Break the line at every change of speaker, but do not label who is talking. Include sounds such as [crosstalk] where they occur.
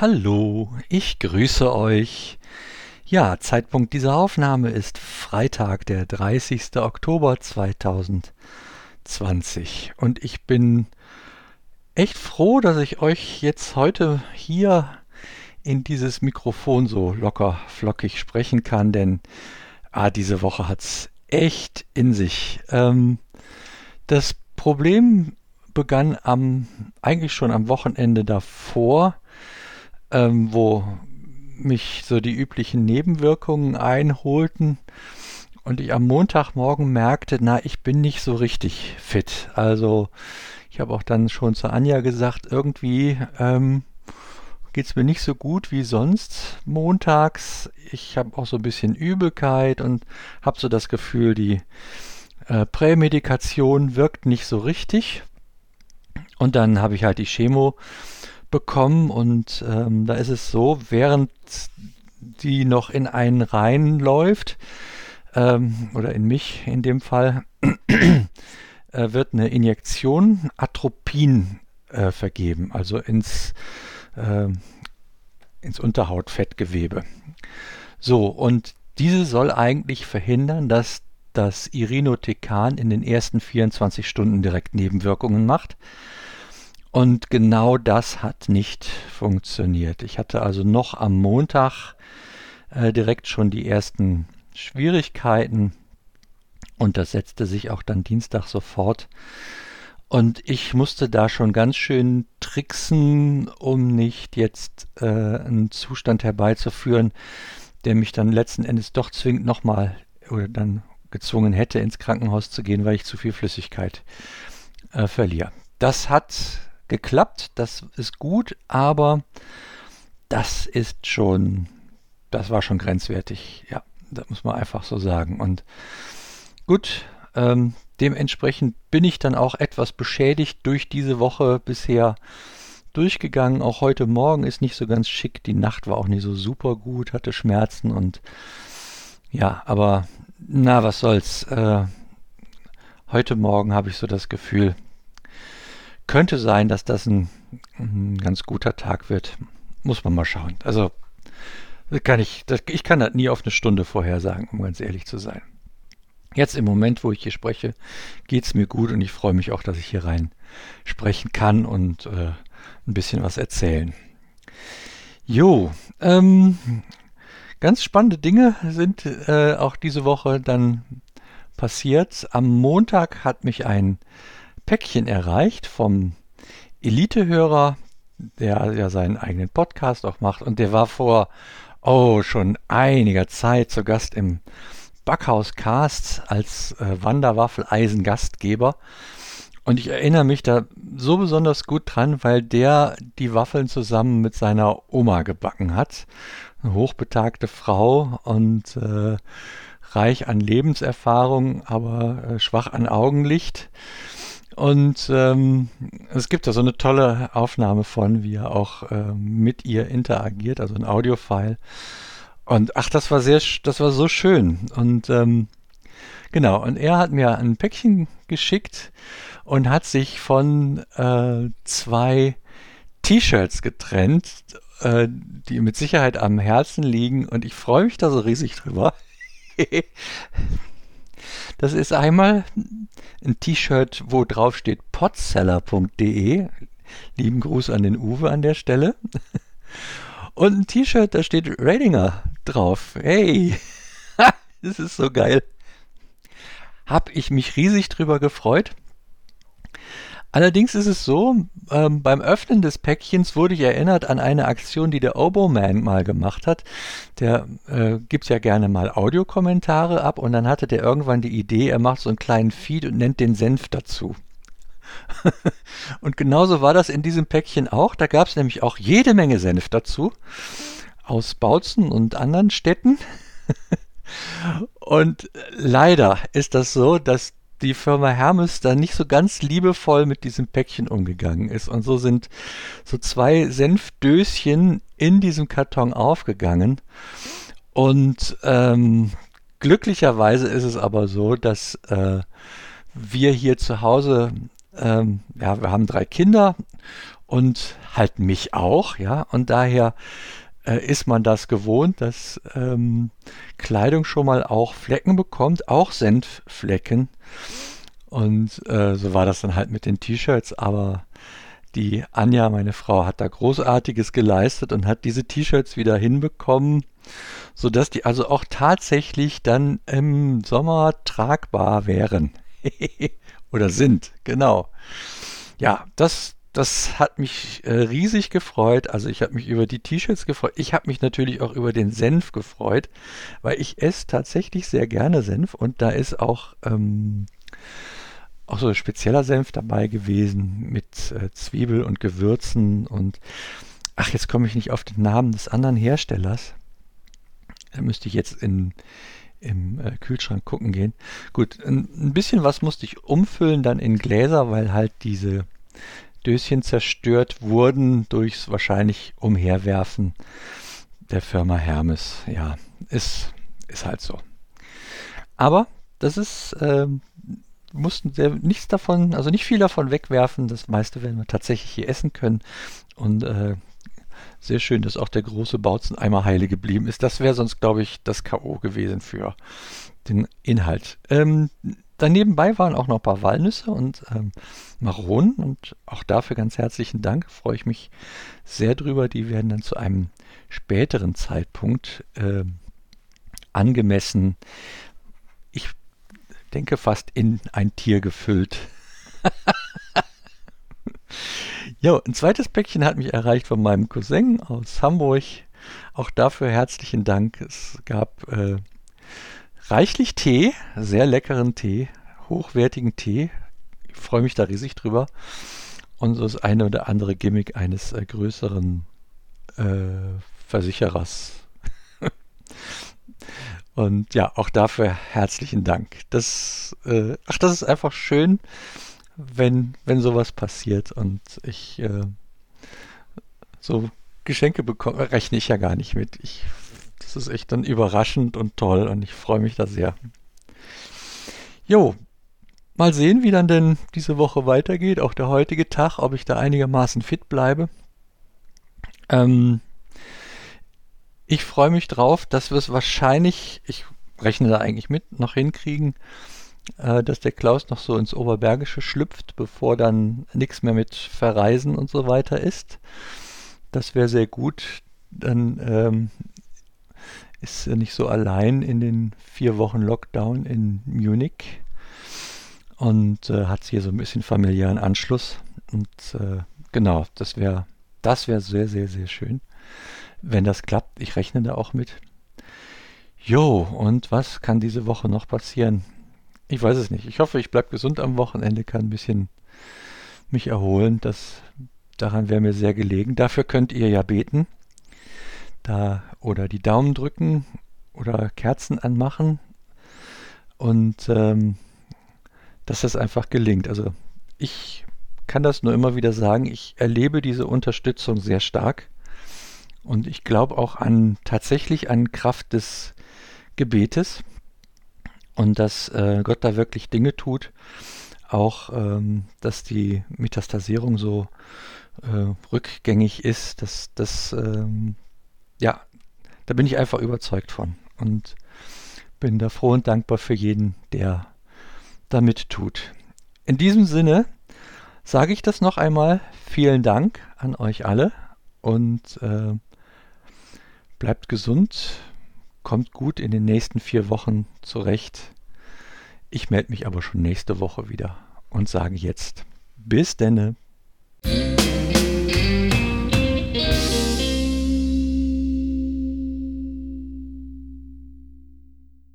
Hallo, ich grüße euch. Ja, Zeitpunkt dieser Aufnahme ist Freitag, der 30. Oktober 2020. Und ich bin echt froh, dass ich euch jetzt heute hier in dieses Mikrofon so locker flockig sprechen kann, denn ah, diese Woche hat es echt in sich. Ähm, das Problem begann am eigentlich schon am Wochenende davor, ähm, wo mich so die üblichen Nebenwirkungen einholten und ich am Montagmorgen merkte, na, ich bin nicht so richtig fit. Also ich habe auch dann schon zu Anja gesagt, irgendwie ähm, geht es mir nicht so gut wie sonst montags. Ich habe auch so ein bisschen Übelkeit und habe so das Gefühl, die äh, Prämedikation wirkt nicht so richtig. Und dann habe ich halt die Chemo bekommen und ähm, da ist es so, während die noch in einen reinläuft, ähm, oder in mich in dem Fall, [clears throat] äh, wird eine Injektion Atropin äh, vergeben, also ins, äh, ins Unterhautfettgewebe. So, und diese soll eigentlich verhindern, dass das Irinotecan in den ersten 24 Stunden direkt Nebenwirkungen macht. Und genau das hat nicht funktioniert. Ich hatte also noch am Montag äh, direkt schon die ersten Schwierigkeiten und das setzte sich auch dann Dienstag sofort. Und ich musste da schon ganz schön tricksen, um nicht jetzt äh, einen Zustand herbeizuführen, der mich dann letzten Endes doch zwingt, nochmal oder dann gezwungen hätte, ins Krankenhaus zu gehen, weil ich zu viel Flüssigkeit äh, verliere. Das hat geklappt, das ist gut, aber das ist schon, das war schon grenzwertig, ja, das muss man einfach so sagen. Und gut, ähm, dementsprechend bin ich dann auch etwas beschädigt durch diese Woche bisher durchgegangen. Auch heute Morgen ist nicht so ganz schick. Die Nacht war auch nicht so super gut, hatte Schmerzen und ja, aber na, was soll's. Äh, heute Morgen habe ich so das Gefühl, könnte sein, dass das ein, ein ganz guter Tag wird. Muss man mal schauen. Also kann ich, das, ich kann das nie auf eine Stunde vorhersagen, um ganz ehrlich zu sein. Jetzt im Moment, wo ich hier spreche, geht es mir gut und ich freue mich auch, dass ich hier rein sprechen kann und äh, ein bisschen was erzählen. Jo, ähm, ganz spannende Dinge sind äh, auch diese Woche dann passiert. Am Montag hat mich ein Päckchen erreicht vom Elite-Hörer, der ja seinen eigenen Podcast auch macht. Und der war vor, oh, schon einiger Zeit zu Gast im Backhaus Cast als äh, Wanderwaffeleisen-Gastgeber. Und ich erinnere mich da so besonders gut dran, weil der die Waffeln zusammen mit seiner Oma gebacken hat. Eine hochbetagte Frau und äh, reich an Lebenserfahrung, aber äh, schwach an Augenlicht. Und ähm, es gibt da so eine tolle Aufnahme von, wie er auch äh, mit ihr interagiert, also ein Audiofile. Und ach, das war sehr, das war so schön. Und ähm, genau, und er hat mir ein Päckchen geschickt und hat sich von äh, zwei T-Shirts getrennt, äh, die mit Sicherheit am Herzen liegen. Und ich freue mich da so riesig drüber. [laughs] Das ist einmal ein T-Shirt, wo drauf steht potseller.de. Lieben Gruß an den Uwe an der Stelle. [laughs] Und ein T-Shirt, da steht Radinger drauf. Hey, [laughs] das ist so geil. Hab ich mich riesig drüber gefreut. Allerdings ist es so, ähm, beim Öffnen des Päckchens wurde ich erinnert an eine Aktion, die der Oboman mal gemacht hat. Der äh, gibt ja gerne mal Audiokommentare ab und dann hatte der irgendwann die Idee, er macht so einen kleinen Feed und nennt den Senf dazu. [laughs] und genauso war das in diesem Päckchen auch. Da gab es nämlich auch jede Menge Senf dazu. Aus Bautzen und anderen Städten. [laughs] und leider ist das so, dass die Firma Hermes da nicht so ganz liebevoll mit diesem Päckchen umgegangen ist. Und so sind so zwei Senfdöschen in diesem Karton aufgegangen. Und ähm, glücklicherweise ist es aber so, dass äh, wir hier zu Hause ähm, ja, wir haben drei Kinder und halt mich auch, ja, und daher ist man das gewohnt, dass ähm, Kleidung schon mal auch Flecken bekommt, auch Senfflecken. Und äh, so war das dann halt mit den T-Shirts, aber die Anja, meine Frau, hat da Großartiges geleistet und hat diese T-Shirts wieder hinbekommen, sodass die also auch tatsächlich dann im Sommer tragbar wären. [laughs] Oder sind, genau. Ja, das, das hat mich äh, riesig gefreut. Also ich habe mich über die T-Shirts gefreut. Ich habe mich natürlich auch über den Senf gefreut, weil ich esse tatsächlich sehr gerne Senf und da ist auch ähm, auch so ein spezieller Senf dabei gewesen mit äh, Zwiebel und Gewürzen und ach, jetzt komme ich nicht auf den Namen des anderen Herstellers. Da müsste ich jetzt in, im äh, Kühlschrank gucken gehen. Gut, ein, ein, bisschen was musste ich umfüllen dann in Gläser, weil halt diese Döschen zerstört wurden durchs wahrscheinlich Umherwerfen der Firma Hermes. Ja, ist, ist halt so. Aber das ist ähm, mussten sehr, nichts davon, also nicht viel davon wegwerfen. Das meiste werden wir tatsächlich hier essen können. Und äh, sehr schön, dass auch der große Bautzen einmal heile geblieben ist. Das wäre sonst, glaube ich, das K.O. gewesen für den Inhalt. Ähm, daneben waren auch noch ein paar Walnüsse und ähm, Maronen und auch dafür ganz herzlichen Dank. Freue ich mich sehr drüber. Die werden dann zu einem späteren Zeitpunkt äh, angemessen denke fast in ein Tier gefüllt. [laughs] ja, ein zweites Päckchen hat mich erreicht von meinem Cousin aus Hamburg. Auch dafür herzlichen Dank. Es gab äh, reichlich Tee, sehr leckeren Tee, hochwertigen Tee. Ich freue mich da riesig drüber. Und so das eine oder andere Gimmick eines äh, größeren äh, Versicherers. [laughs] Und ja, auch dafür herzlichen Dank. Das, äh, ach, das ist einfach schön, wenn, wenn sowas passiert und ich äh, so Geschenke bekomme, rechne ich ja gar nicht mit. Ich, das ist echt dann überraschend und toll und ich freue mich da sehr. Jo, mal sehen, wie dann denn diese Woche weitergeht, auch der heutige Tag, ob ich da einigermaßen fit bleibe. Ähm, ich freue mich drauf, dass wir es wahrscheinlich, ich rechne da eigentlich mit, noch hinkriegen, äh, dass der Klaus noch so ins Oberbergische schlüpft, bevor dann nichts mehr mit Verreisen und so weiter ist. Das wäre sehr gut. Dann ähm, ist nicht so allein in den vier Wochen Lockdown in Munich und äh, hat hier so ein bisschen familiären Anschluss. Und äh, genau, das wäre das wäre sehr, sehr, sehr schön wenn das klappt. Ich rechne da auch mit. Jo, und was kann diese Woche noch passieren? Ich weiß es nicht. Ich hoffe, ich bleibe gesund am Wochenende, kann ein bisschen mich erholen. Das, daran wäre mir sehr gelegen. Dafür könnt ihr ja beten. Da, oder die Daumen drücken oder Kerzen anmachen. Und ähm, dass das einfach gelingt. Also ich kann das nur immer wieder sagen. Ich erlebe diese Unterstützung sehr stark. Und ich glaube auch an tatsächlich an Kraft des Gebetes und dass äh, Gott da wirklich Dinge tut. Auch, ähm, dass die Metastasierung so äh, rückgängig ist, dass das, ähm, ja, da bin ich einfach überzeugt von und bin da froh und dankbar für jeden, der damit tut. In diesem Sinne sage ich das noch einmal. Vielen Dank an euch alle und äh, Bleibt gesund, kommt gut in den nächsten vier Wochen zurecht. Ich melde mich aber schon nächste Woche wieder und sage jetzt bis denne.